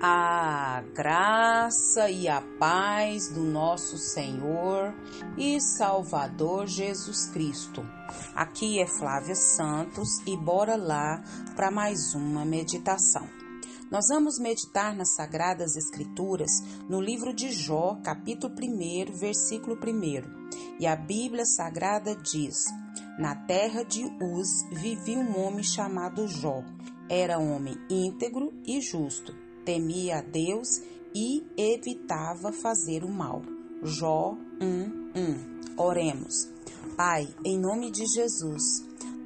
A graça e a paz do nosso Senhor e Salvador Jesus Cristo. Aqui é Flávia Santos e bora lá para mais uma meditação. Nós vamos meditar nas Sagradas Escrituras no livro de Jó, capítulo 1, versículo 1. E a Bíblia Sagrada diz: Na terra de Uz vivia um homem chamado Jó. Era homem íntegro e justo temia a Deus e evitava fazer o mal. Jó 1:1. Oremos. Pai, em nome de Jesus,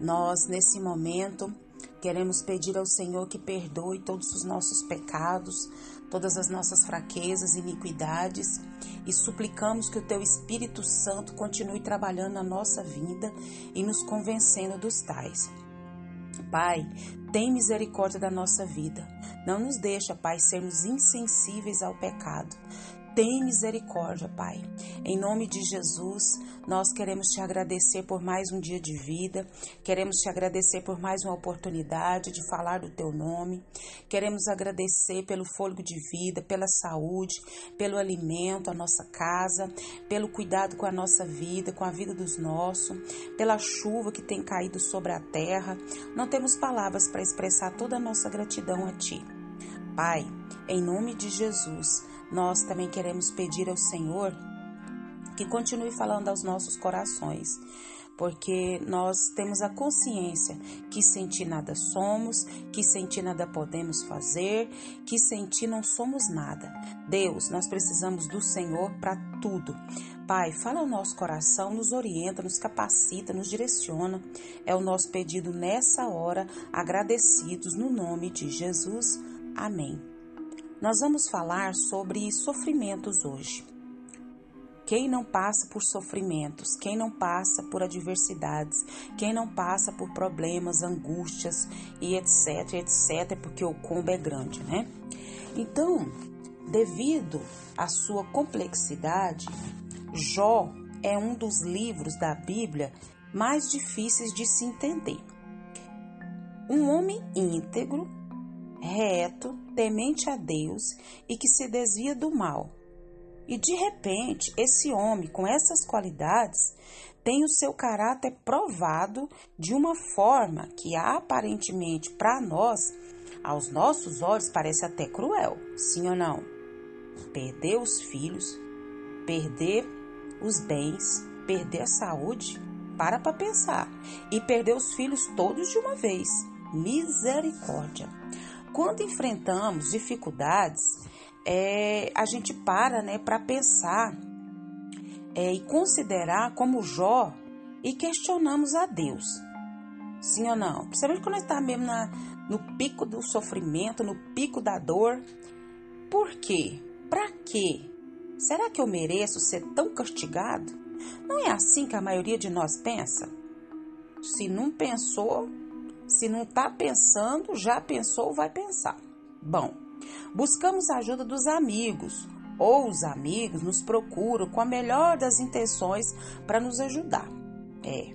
nós nesse momento queremos pedir ao Senhor que perdoe todos os nossos pecados, todas as nossas fraquezas e iniquidades e suplicamos que o teu Espírito Santo continue trabalhando na nossa vida e nos convencendo dos tais. Pai, tem misericórdia da nossa vida. Não nos deixa, Pai, sermos insensíveis ao pecado. Tem misericórdia, Pai. Em nome de Jesus, nós queremos te agradecer por mais um dia de vida, queremos te agradecer por mais uma oportunidade de falar do teu nome, queremos agradecer pelo fôlego de vida, pela saúde, pelo alimento, a nossa casa, pelo cuidado com a nossa vida, com a vida dos nossos, pela chuva que tem caído sobre a terra. Não temos palavras para expressar toda a nossa gratidão a Ti. Pai, em nome de Jesus, nós também queremos pedir ao Senhor que continue falando aos nossos corações, porque nós temos a consciência que sem ti nada somos, que sem ti nada podemos fazer, que sem ti não somos nada. Deus, nós precisamos do Senhor para tudo. Pai, fala ao nosso coração, nos orienta, nos capacita, nos direciona. É o nosso pedido nessa hora, agradecidos no nome de Jesus. Amém. Nós vamos falar sobre sofrimentos hoje. Quem não passa por sofrimentos, quem não passa por adversidades, quem não passa por problemas, angústias e etc, etc, porque o combo é grande, né? Então, devido à sua complexidade, Jó é um dos livros da Bíblia mais difíceis de se entender. Um homem íntegro reto, temente a Deus e que se desvia do mal. E de repente, esse homem com essas qualidades tem o seu caráter provado de uma forma que aparentemente para nós, aos nossos olhos, parece até cruel, sim ou não? Perder os filhos, perder os bens, perder a saúde, para para pensar. E perder os filhos todos de uma vez. Misericórdia. Quando enfrentamos dificuldades, é, a gente para né, para pensar é, e considerar como Jó e questionamos a Deus. Sim ou não? Principalmente quando está mesmo na, no pico do sofrimento, no pico da dor. Por quê? Para quê? Será que eu mereço ser tão castigado? Não é assim que a maioria de nós pensa? Se não pensou, se não está pensando, já pensou, vai pensar. Bom, buscamos a ajuda dos amigos, ou os amigos nos procuram com a melhor das intenções para nos ajudar. É.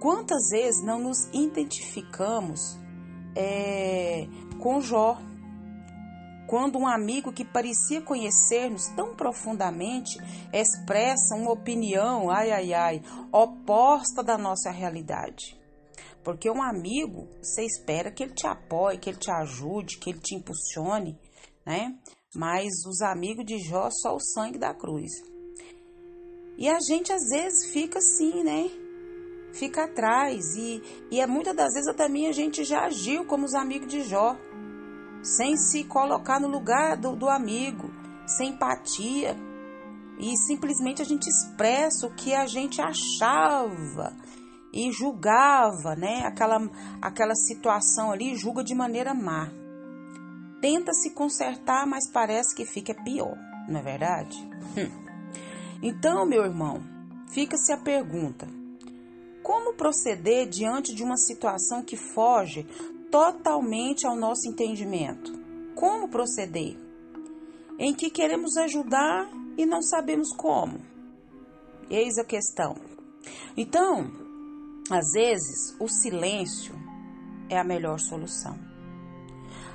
Quantas vezes não nos identificamos é, com Jó? Quando um amigo que parecia conhecer-nos tão profundamente expressa uma opinião, ai, ai, ai, oposta da nossa realidade. Porque um amigo, você espera que ele te apoie, que ele te ajude, que ele te impulsione, né? Mas os amigos de Jó só o sangue da cruz. E a gente às vezes fica assim, né? Fica atrás. E, e é muitas das vezes também a gente já agiu como os amigos de Jó, sem se colocar no lugar do, do amigo, sem empatia. E simplesmente a gente expressa o que a gente achava e julgava, né, aquela, aquela situação ali, julga de maneira má. Tenta se consertar, mas parece que fica pior, não é verdade? Hum. Então, meu irmão, fica-se a pergunta: como proceder diante de uma situação que foge totalmente ao nosso entendimento? Como proceder? Em que queremos ajudar e não sabemos como? Eis a questão. Então, às vezes, o silêncio é a melhor solução.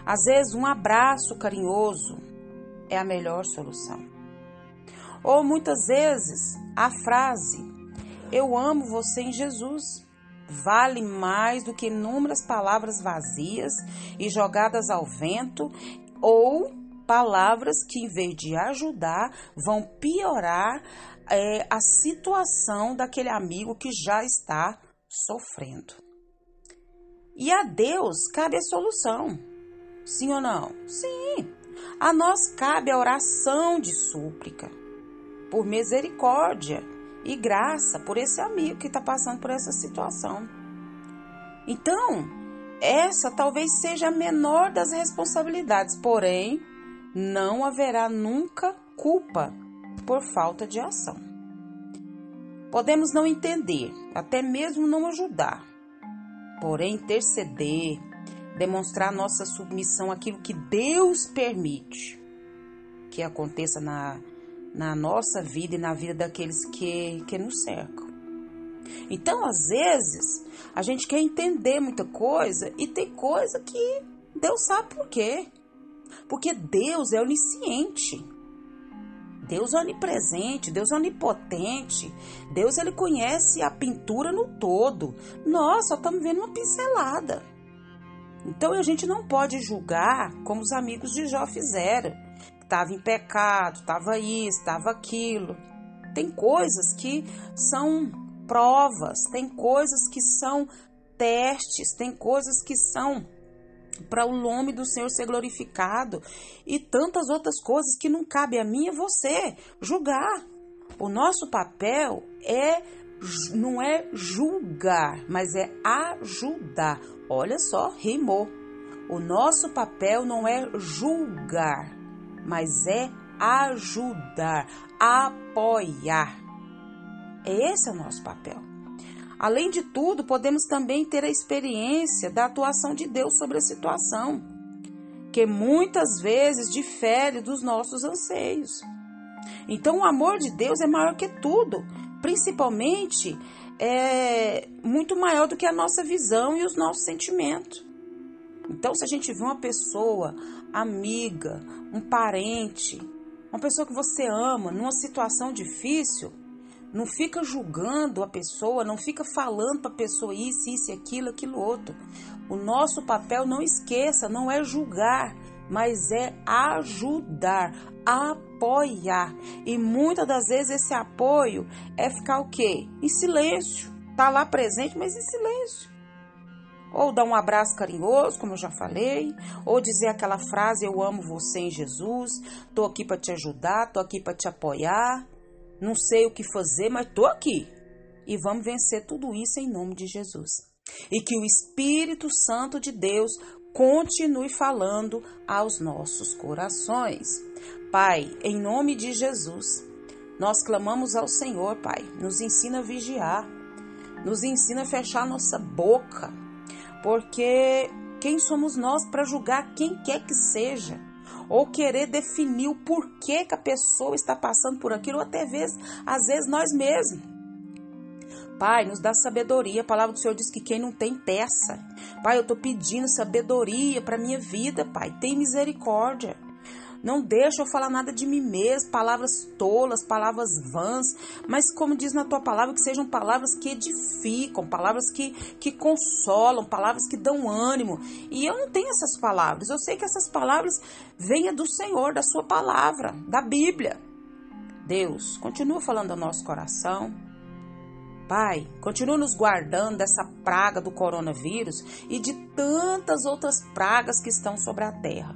Às vezes, um abraço carinhoso é a melhor solução. Ou muitas vezes, a frase: Eu amo você em Jesus vale mais do que inúmeras palavras vazias e jogadas ao vento ou palavras que, em vez de ajudar, vão piorar é, a situação daquele amigo que já está sofrendo. E a Deus cabe a solução. Sim ou não? Sim. A nós cabe a oração de súplica, por misericórdia e graça por esse amigo que está passando por essa situação. Então, essa talvez seja a menor das responsabilidades, porém, não haverá nunca culpa por falta de ação. Podemos não entender, até mesmo não ajudar, porém, interceder, demonstrar nossa submissão àquilo que Deus permite que aconteça na na nossa vida e na vida daqueles que, que nos cercam. Então, às vezes, a gente quer entender muita coisa e tem coisa que Deus sabe por quê. Porque Deus é onisciente. Deus é onipresente, Deus é onipotente. Deus ele conhece a pintura no todo. Nós só estamos vendo uma pincelada. Então a gente não pode julgar como os amigos de Jó fizeram estava em pecado, estava isso, estava aquilo. Tem coisas que são provas, tem coisas que são testes, tem coisas que são para o nome do Senhor ser glorificado e tantas outras coisas que não cabe a mim e você julgar. O nosso papel é não é julgar, mas é ajudar. Olha só, rimou. O nosso papel não é julgar, mas é ajudar, apoiar. Esse é o nosso papel. Além de tudo, podemos também ter a experiência da atuação de Deus sobre a situação, que muitas vezes difere dos nossos anseios. Então, o amor de Deus é maior que tudo, principalmente é muito maior do que a nossa visão e os nossos sentimentos. Então, se a gente vê uma pessoa amiga, um parente, uma pessoa que você ama, numa situação difícil, não fica julgando a pessoa, não fica falando para a pessoa isso, isso, aquilo, aquilo outro. O nosso papel, não esqueça, não é julgar, mas é ajudar, apoiar. E muitas das vezes esse apoio é ficar o quê? Em silêncio. Tá lá presente, mas em silêncio ou dar um abraço carinhoso, como eu já falei, ou dizer aquela frase eu amo você em Jesus, tô aqui para te ajudar, tô aqui para te apoiar, não sei o que fazer, mas tô aqui. E vamos vencer tudo isso em nome de Jesus. E que o Espírito Santo de Deus continue falando aos nossos corações. Pai, em nome de Jesus, nós clamamos ao Senhor, Pai, nos ensina a vigiar, nos ensina a fechar nossa boca porque quem somos nós para julgar quem quer que seja? Ou querer definir o porquê que a pessoa está passando por aquilo, ou até vezes, às vezes nós mesmos. Pai, nos dá sabedoria. A palavra do Senhor diz que quem não tem peça. Pai, eu estou pedindo sabedoria para minha vida, Pai. Tem misericórdia. Não deixa eu falar nada de mim mesmo, palavras tolas, palavras vãs, mas como diz na tua palavra, que sejam palavras que edificam, palavras que, que consolam, palavras que dão ânimo. E eu não tenho essas palavras. Eu sei que essas palavras venham do Senhor, da sua palavra, da Bíblia. Deus, continua falando ao nosso coração. Pai, continua nos guardando dessa praga do coronavírus e de tantas outras pragas que estão sobre a terra.